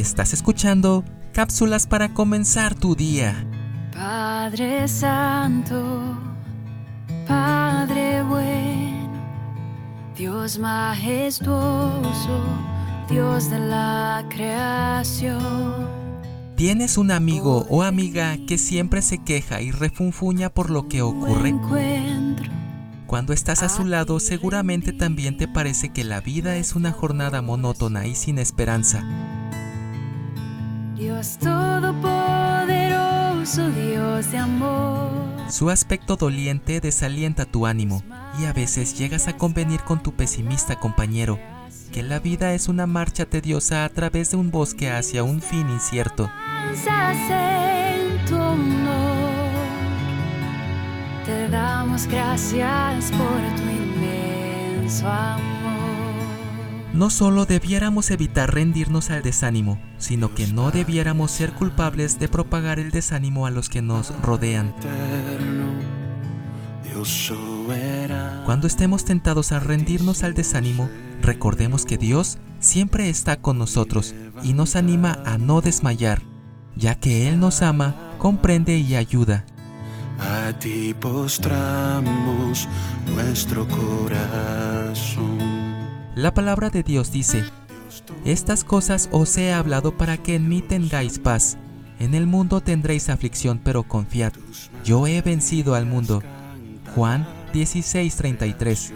Estás escuchando cápsulas para comenzar tu día. Padre Santo, Padre bueno, Dios majestuoso, Dios de la creación. ¿Tienes un amigo o amiga que siempre se queja y refunfuña por lo que ocurre? Cuando estás a su lado seguramente también te parece que la vida es una jornada monótona y sin esperanza. Dios todopoderoso, Dios de amor. Su aspecto doliente desalienta tu ánimo y a veces llegas a convenir con tu pesimista compañero que la vida es una marcha tediosa a través de un bosque hacia un fin incierto. Danzas en tu honor. Te damos gracias por tu inmenso amor. No solo debiéramos evitar rendirnos al desánimo, sino que no debiéramos ser culpables de propagar el desánimo a los que nos rodean. Cuando estemos tentados a rendirnos al desánimo, recordemos que Dios siempre está con nosotros y nos anima a no desmayar, ya que Él nos ama, comprende y ayuda. A ti postramos nuestro corazón. La palabra de Dios dice, Estas cosas os he hablado para que en mí tengáis paz. En el mundo tendréis aflicción, pero confiad, yo he vencido al mundo. Juan 16:33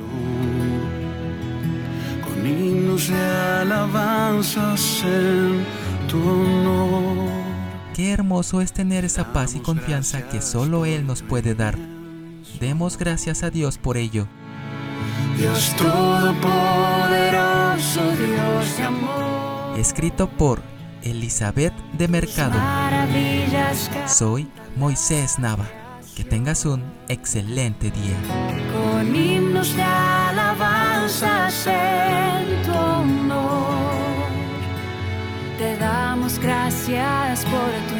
Con himnos de alabanzas en tu honor. Qué hermoso es tener esa paz y confianza que solo Él nos puede dar. Demos gracias a Dios por ello. Dios todopoderoso, Dios de amor. Escrito por Elizabeth de Mercado. Soy Moisés Nava. Que tengas un excelente día. con himnos de alabanzas en tu honor. Te damos gracias por tu